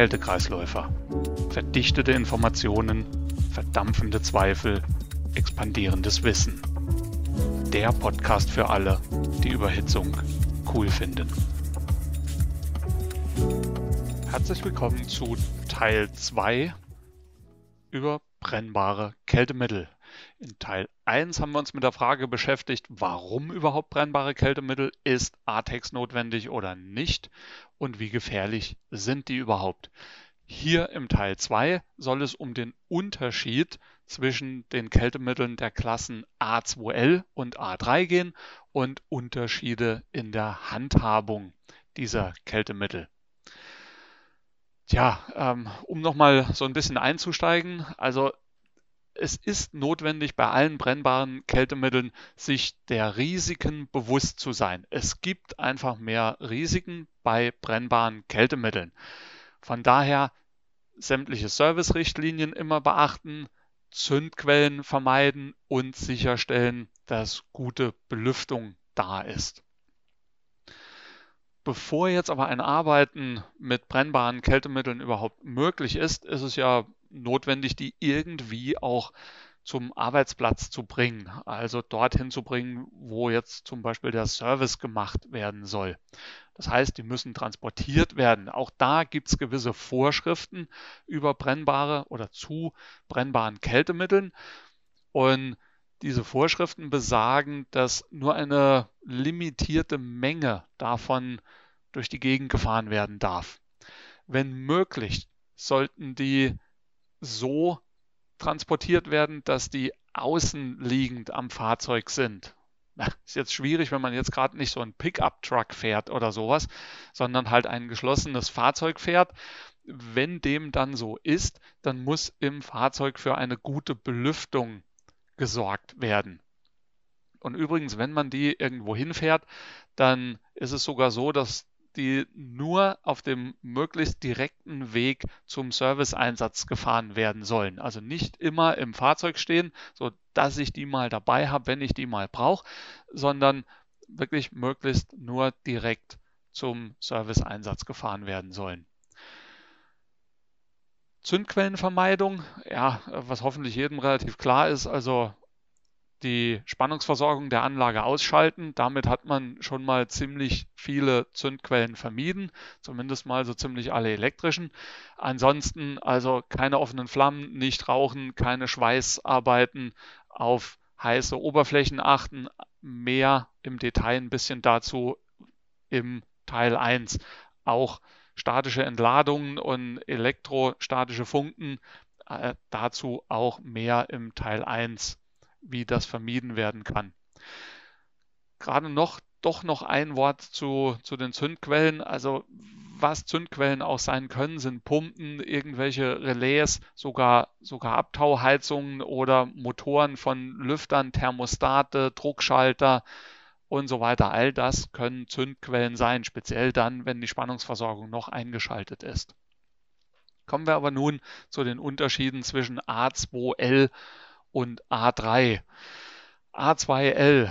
Kältekreisläufer. Verdichtete Informationen, verdampfende Zweifel, expandierendes Wissen. Der Podcast für alle, die Überhitzung cool finden. Herzlich willkommen zu Teil 2 über brennbare Kältemittel. In Teil 1 haben wir uns mit der Frage beschäftigt, warum überhaupt brennbare Kältemittel, ist ATEX notwendig oder nicht und wie gefährlich sind die überhaupt. Hier im Teil 2 soll es um den Unterschied zwischen den Kältemitteln der Klassen A2L und A3 gehen und Unterschiede in der Handhabung dieser Kältemittel. Tja, ähm, um nochmal so ein bisschen einzusteigen, also es ist notwendig, bei allen brennbaren Kältemitteln sich der Risiken bewusst zu sein. Es gibt einfach mehr Risiken bei brennbaren Kältemitteln. Von daher sämtliche Servicerichtlinien immer beachten, Zündquellen vermeiden und sicherstellen, dass gute Belüftung da ist. Bevor jetzt aber ein Arbeiten mit brennbaren Kältemitteln überhaupt möglich ist, ist es ja notwendig, die irgendwie auch zum Arbeitsplatz zu bringen, also dorthin zu bringen, wo jetzt zum Beispiel der Service gemacht werden soll. Das heißt, die müssen transportiert werden. Auch da gibt es gewisse Vorschriften über brennbare oder zu brennbaren Kältemitteln. Und diese Vorschriften besagen, dass nur eine limitierte Menge davon durch die Gegend gefahren werden darf. Wenn möglich, sollten die so transportiert werden, dass die außenliegend am Fahrzeug sind. Ist jetzt schwierig, wenn man jetzt gerade nicht so einen Pickup-Truck fährt oder sowas, sondern halt ein geschlossenes Fahrzeug fährt. Wenn dem dann so ist, dann muss im Fahrzeug für eine gute Belüftung gesorgt werden. Und übrigens, wenn man die irgendwo hinfährt, dann ist es sogar so, dass die nur auf dem möglichst direkten Weg zum Serviceeinsatz gefahren werden sollen. Also nicht immer im Fahrzeug stehen, so dass ich die mal dabei habe, wenn ich die mal brauche, sondern wirklich möglichst nur direkt zum Serviceeinsatz gefahren werden sollen. Zündquellenvermeidung, ja, was hoffentlich jedem relativ klar ist, also die Spannungsversorgung der Anlage ausschalten. Damit hat man schon mal ziemlich viele Zündquellen vermieden, zumindest mal so ziemlich alle elektrischen. Ansonsten also keine offenen Flammen, nicht rauchen, keine Schweißarbeiten, auf heiße Oberflächen achten. Mehr im Detail ein bisschen dazu im Teil 1. Auch statische Entladungen und elektrostatische Funken, äh, dazu auch mehr im Teil 1 wie das vermieden werden kann. Gerade noch, doch noch ein Wort zu, zu den Zündquellen. Also was Zündquellen auch sein können, sind Pumpen, irgendwelche Relais, sogar, sogar Abtauheizungen oder Motoren von Lüftern, Thermostate, Druckschalter und so weiter. All das können Zündquellen sein, speziell dann, wenn die Spannungsversorgung noch eingeschaltet ist. Kommen wir aber nun zu den Unterschieden zwischen A2L und A3. A2L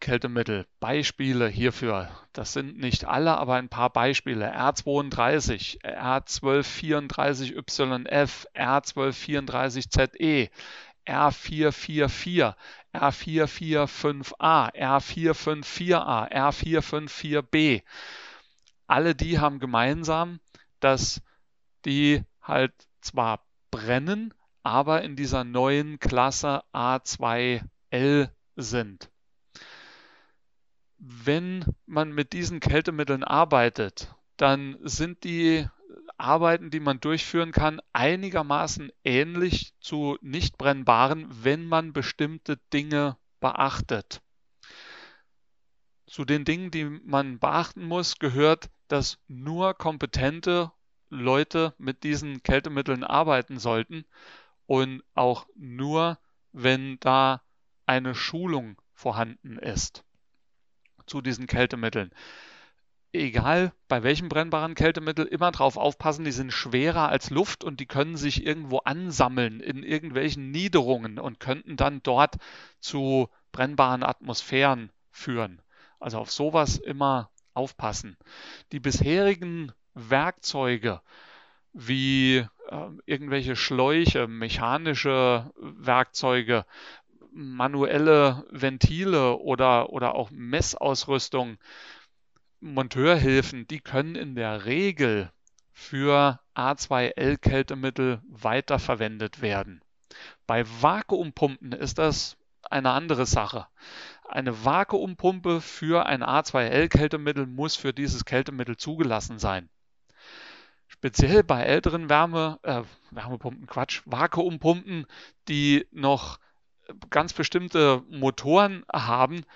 Kältemittel. Beispiele hierfür. Das sind nicht alle, aber ein paar Beispiele. R32, R1234YF, R1234ZE, R444, R445A, R454A, R454B. Alle die haben gemeinsam, dass die halt zwar brennen, aber in dieser neuen Klasse A2L sind. Wenn man mit diesen Kältemitteln arbeitet, dann sind die Arbeiten, die man durchführen kann, einigermaßen ähnlich zu nicht brennbaren, wenn man bestimmte Dinge beachtet. Zu den Dingen, die man beachten muss, gehört, dass nur kompetente Leute mit diesen Kältemitteln arbeiten sollten und auch nur, wenn da eine Schulung vorhanden ist zu diesen Kältemitteln. Egal bei welchem brennbaren Kältemittel, immer darauf aufpassen, die sind schwerer als Luft und die können sich irgendwo ansammeln in irgendwelchen Niederungen und könnten dann dort zu brennbaren Atmosphären führen. Also auf sowas immer aufpassen. Die bisherigen Werkzeuge wie äh, irgendwelche Schläuche, mechanische Werkzeuge, manuelle Ventile oder, oder auch Messausrüstung, Monteurhilfen, die können in der Regel für A2L-Kältemittel weiterverwendet werden. Bei Vakuumpumpen ist das eine andere Sache. Eine Vakuumpumpe für ein A2L-Kältemittel muss für dieses Kältemittel zugelassen sein. Speziell bei älteren Wärme, äh, Wärmepumpen, Quatsch, Vakuumpumpen, die noch ganz bestimmte Motoren haben,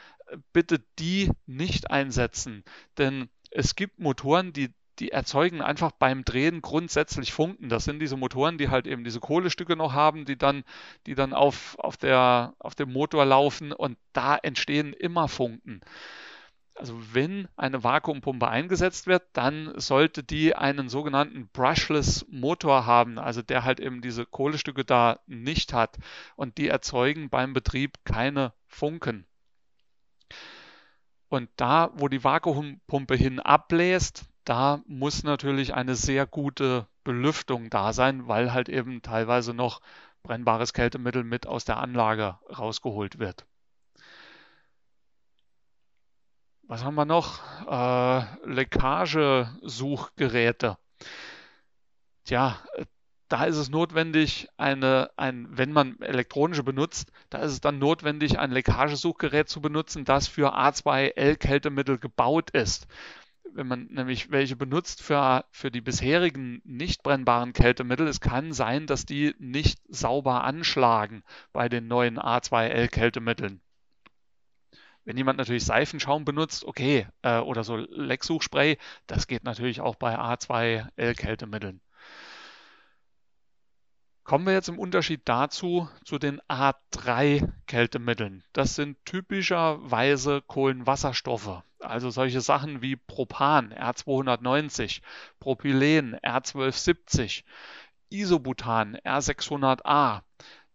bitte die nicht einsetzen. Denn es gibt Motoren, die die erzeugen einfach beim Drehen grundsätzlich Funken. Das sind diese Motoren, die halt eben diese Kohlestücke noch haben, die dann, die dann auf, auf, der, auf dem Motor laufen und da entstehen immer Funken. Also wenn eine Vakuumpumpe eingesetzt wird, dann sollte die einen sogenannten brushless Motor haben, also der halt eben diese Kohlestücke da nicht hat und die erzeugen beim Betrieb keine Funken. Und da, wo die Vakuumpumpe hin abbläst, da muss natürlich eine sehr gute Belüftung da sein, weil halt eben teilweise noch brennbares Kältemittel mit aus der Anlage rausgeholt wird. Was haben wir noch? Äh, Leckagesuchgeräte. Tja, da ist es notwendig, eine, ein, wenn man elektronische benutzt, da ist es dann notwendig, ein Leckagesuchgerät zu benutzen, das für A2L-Kältemittel gebaut ist wenn man nämlich welche benutzt für, für die bisherigen nicht brennbaren Kältemittel, es kann sein, dass die nicht sauber anschlagen bei den neuen A2L-Kältemitteln. Wenn jemand natürlich Seifenschaum benutzt, okay, äh, oder so Lecksuchspray, das geht natürlich auch bei A2L-Kältemitteln. Kommen wir jetzt im Unterschied dazu zu den A3-Kältemitteln. Das sind typischerweise Kohlenwasserstoffe, also solche Sachen wie Propan R290, Propylen R1270, Isobutan R600A.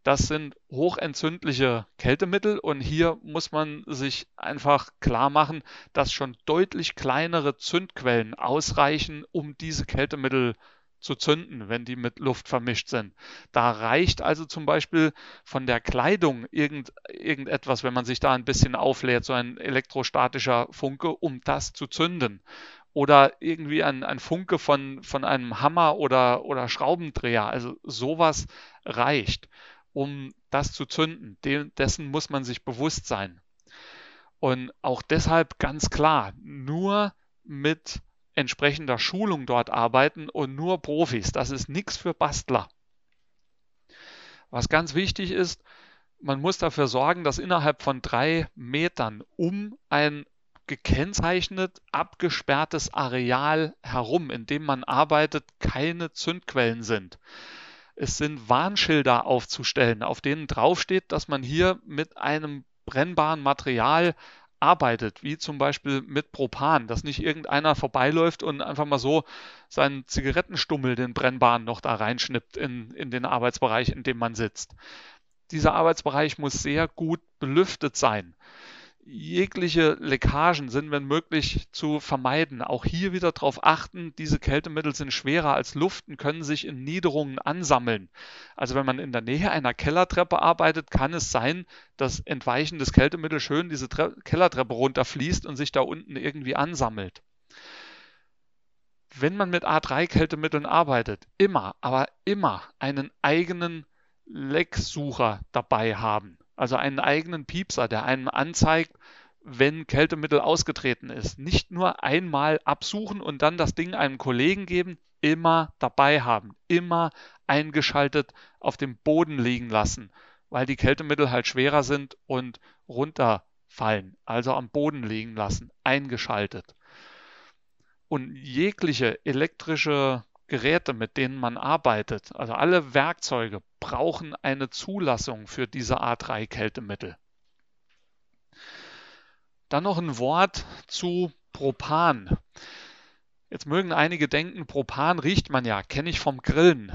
Das sind hochentzündliche Kältemittel und hier muss man sich einfach klar machen, dass schon deutlich kleinere Zündquellen ausreichen, um diese Kältemittel zu zünden, wenn die mit Luft vermischt sind. Da reicht also zum Beispiel von der Kleidung irgend, irgendetwas, wenn man sich da ein bisschen auflädt, so ein elektrostatischer Funke, um das zu zünden. Oder irgendwie ein, ein Funke von, von einem Hammer oder, oder Schraubendreher. Also sowas reicht, um das zu zünden. De dessen muss man sich bewusst sein. Und auch deshalb ganz klar, nur mit entsprechender Schulung dort arbeiten und nur Profis. Das ist nichts für Bastler. Was ganz wichtig ist, man muss dafür sorgen, dass innerhalb von drei Metern um ein gekennzeichnet, abgesperrtes Areal herum, in dem man arbeitet, keine Zündquellen sind. Es sind Warnschilder aufzustellen, auf denen draufsteht, dass man hier mit einem brennbaren Material arbeitet, wie zum Beispiel mit Propan, dass nicht irgendeiner vorbeiläuft und einfach mal so seinen Zigarettenstummel, den brennbaren, noch da reinschnippt in, in den Arbeitsbereich, in dem man sitzt. Dieser Arbeitsbereich muss sehr gut belüftet sein jegliche Leckagen sind, wenn möglich, zu vermeiden. Auch hier wieder darauf achten, diese Kältemittel sind schwerer als Luft und können sich in Niederungen ansammeln. Also wenn man in der Nähe einer Kellertreppe arbeitet, kann es sein, dass entweichendes Kältemittel schön diese Tre Kellertreppe runterfließt und sich da unten irgendwie ansammelt. Wenn man mit A3-Kältemitteln arbeitet, immer, aber immer einen eigenen Lecksucher dabei haben. Also einen eigenen Piepser, der einem anzeigt, wenn Kältemittel ausgetreten ist. Nicht nur einmal absuchen und dann das Ding einem Kollegen geben, immer dabei haben, immer eingeschaltet auf dem Boden liegen lassen, weil die Kältemittel halt schwerer sind und runterfallen, also am Boden liegen lassen, eingeschaltet. Und jegliche elektrische Geräte, mit denen man arbeitet, also alle Werkzeuge, brauchen eine Zulassung für diese A3-Kältemittel. Dann noch ein Wort zu Propan. Jetzt mögen einige denken, Propan riecht man ja, kenne ich vom Grillen.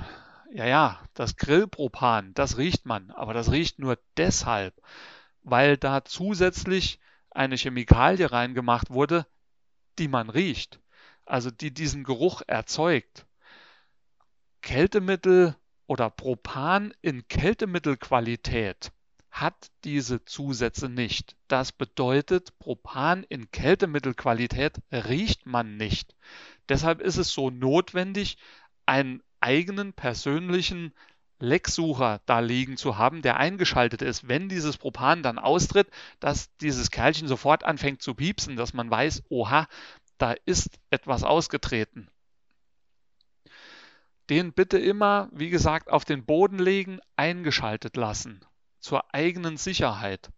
Ja, ja, das Grillpropan, das riecht man, aber das riecht nur deshalb, weil da zusätzlich eine Chemikalie reingemacht wurde, die man riecht, also die diesen Geruch erzeugt. Kältemittel oder Propan in Kältemittelqualität hat diese Zusätze nicht. Das bedeutet, Propan in Kältemittelqualität riecht man nicht. Deshalb ist es so notwendig, einen eigenen persönlichen Lecksucher da liegen zu haben, der eingeschaltet ist, wenn dieses Propan dann austritt, dass dieses Kerlchen sofort anfängt zu piepsen, dass man weiß, oha, da ist etwas ausgetreten. Den bitte immer, wie gesagt, auf den Boden legen, eingeschaltet lassen, zur eigenen Sicherheit.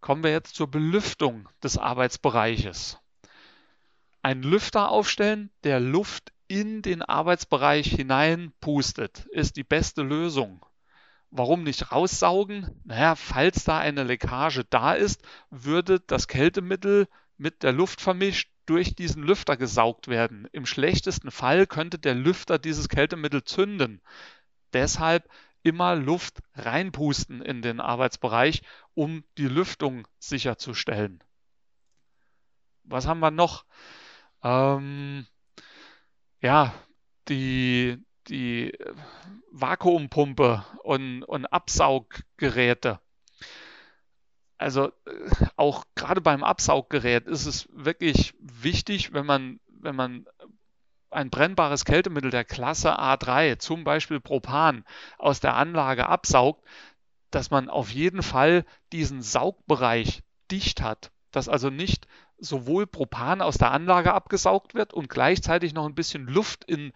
Kommen wir jetzt zur Belüftung des Arbeitsbereiches. Ein Lüfter aufstellen, der Luft in den Arbeitsbereich hinein pustet, ist die beste Lösung. Warum nicht raussaugen? Naja, falls da eine Leckage da ist, würde das Kältemittel mit der Luft vermischt durch diesen Lüfter gesaugt werden. Im schlechtesten Fall könnte der Lüfter dieses Kältemittel zünden. Deshalb immer Luft reinpusten in den Arbeitsbereich, um die Lüftung sicherzustellen. Was haben wir noch? Ähm, ja, die, die Vakuumpumpe und, und Absauggeräte. Also äh, auch gerade beim Absauggerät ist es wirklich wichtig, wenn man, wenn man ein brennbares Kältemittel der Klasse A3, zum Beispiel Propan, aus der Anlage absaugt, dass man auf jeden Fall diesen Saugbereich dicht hat, dass also nicht sowohl Propan aus der Anlage abgesaugt wird und gleichzeitig noch ein bisschen Luft in,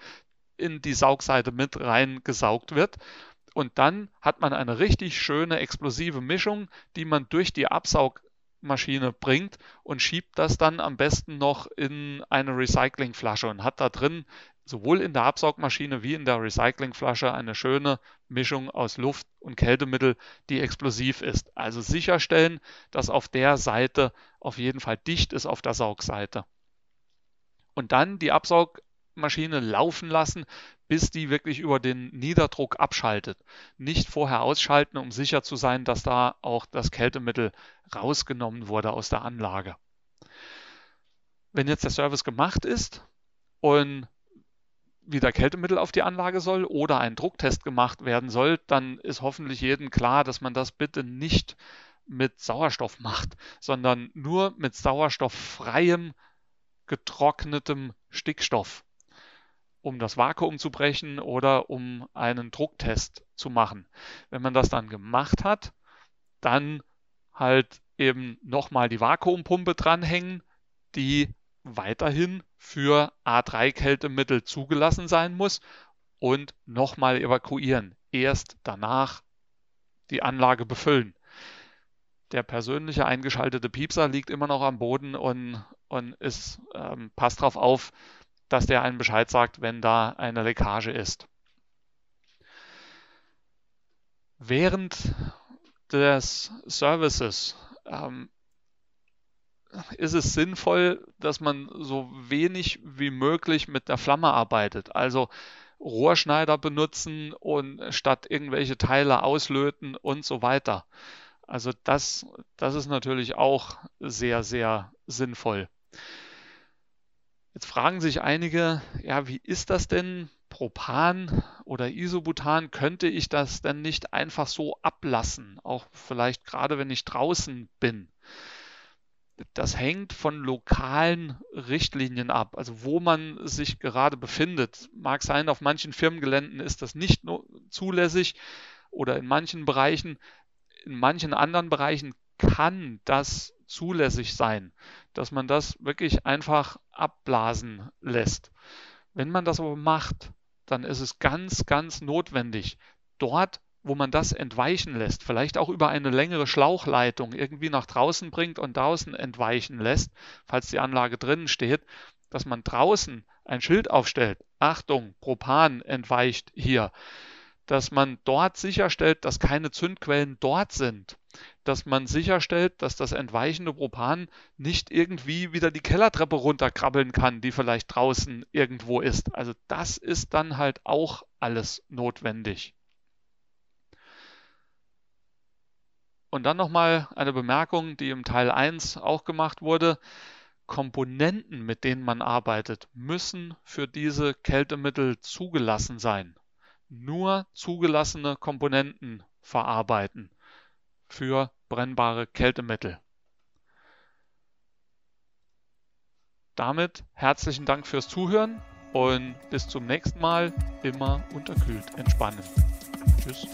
in die Saugseite mit reingesaugt wird. Und dann hat man eine richtig schöne explosive Mischung, die man durch die Absaugmaschine bringt und schiebt das dann am besten noch in eine Recyclingflasche und hat da drin sowohl in der Absaugmaschine wie in der Recyclingflasche eine schöne Mischung aus Luft und Kältemittel, die explosiv ist. Also sicherstellen, dass auf der Seite auf jeden Fall dicht ist auf der Saugseite. Und dann die Absaugmaschine laufen lassen, bis die wirklich über den Niederdruck abschaltet. Nicht vorher ausschalten, um sicher zu sein, dass da auch das Kältemittel rausgenommen wurde aus der Anlage. Wenn jetzt der Service gemacht ist und wieder Kältemittel auf die Anlage soll oder ein Drucktest gemacht werden soll, dann ist hoffentlich jedem klar, dass man das bitte nicht mit Sauerstoff macht, sondern nur mit sauerstofffreiem, getrocknetem Stickstoff, um das Vakuum zu brechen oder um einen Drucktest zu machen. Wenn man das dann gemacht hat, dann halt eben nochmal die Vakuumpumpe dranhängen, die weiterhin für A3-Kältemittel zugelassen sein muss und nochmal evakuieren. Erst danach die Anlage befüllen. Der persönliche eingeschaltete Piepser liegt immer noch am Boden und, und ist, ähm, passt darauf auf, dass der einen Bescheid sagt, wenn da eine Leckage ist. Während des Services ähm, ist es sinnvoll, dass man so wenig wie möglich mit der Flamme arbeitet. Also Rohrschneider benutzen und statt irgendwelche Teile auslöten und so weiter. Also das, das ist natürlich auch sehr, sehr sinnvoll. Jetzt fragen sich einige, ja, wie ist das denn? Propan oder Isobutan, könnte ich das denn nicht einfach so ablassen? Auch vielleicht gerade, wenn ich draußen bin das hängt von lokalen Richtlinien ab, also wo man sich gerade befindet. Mag sein, auf manchen Firmengeländen ist das nicht zulässig oder in manchen Bereichen, in manchen anderen Bereichen kann das zulässig sein, dass man das wirklich einfach abblasen lässt. Wenn man das aber macht, dann ist es ganz, ganz notwendig, dort wo man das entweichen lässt, vielleicht auch über eine längere Schlauchleitung irgendwie nach draußen bringt und draußen entweichen lässt, falls die Anlage drinnen steht, dass man draußen ein Schild aufstellt. Achtung, Propan entweicht hier. Dass man dort sicherstellt, dass keine Zündquellen dort sind. Dass man sicherstellt, dass das entweichende Propan nicht irgendwie wieder die Kellertreppe runterkrabbeln kann, die vielleicht draußen irgendwo ist. Also das ist dann halt auch alles notwendig. Und dann nochmal eine Bemerkung, die im Teil 1 auch gemacht wurde. Komponenten, mit denen man arbeitet, müssen für diese Kältemittel zugelassen sein. Nur zugelassene Komponenten verarbeiten für brennbare Kältemittel. Damit herzlichen Dank fürs Zuhören und bis zum nächsten Mal. Immer unterkühlt entspannen. Tschüss.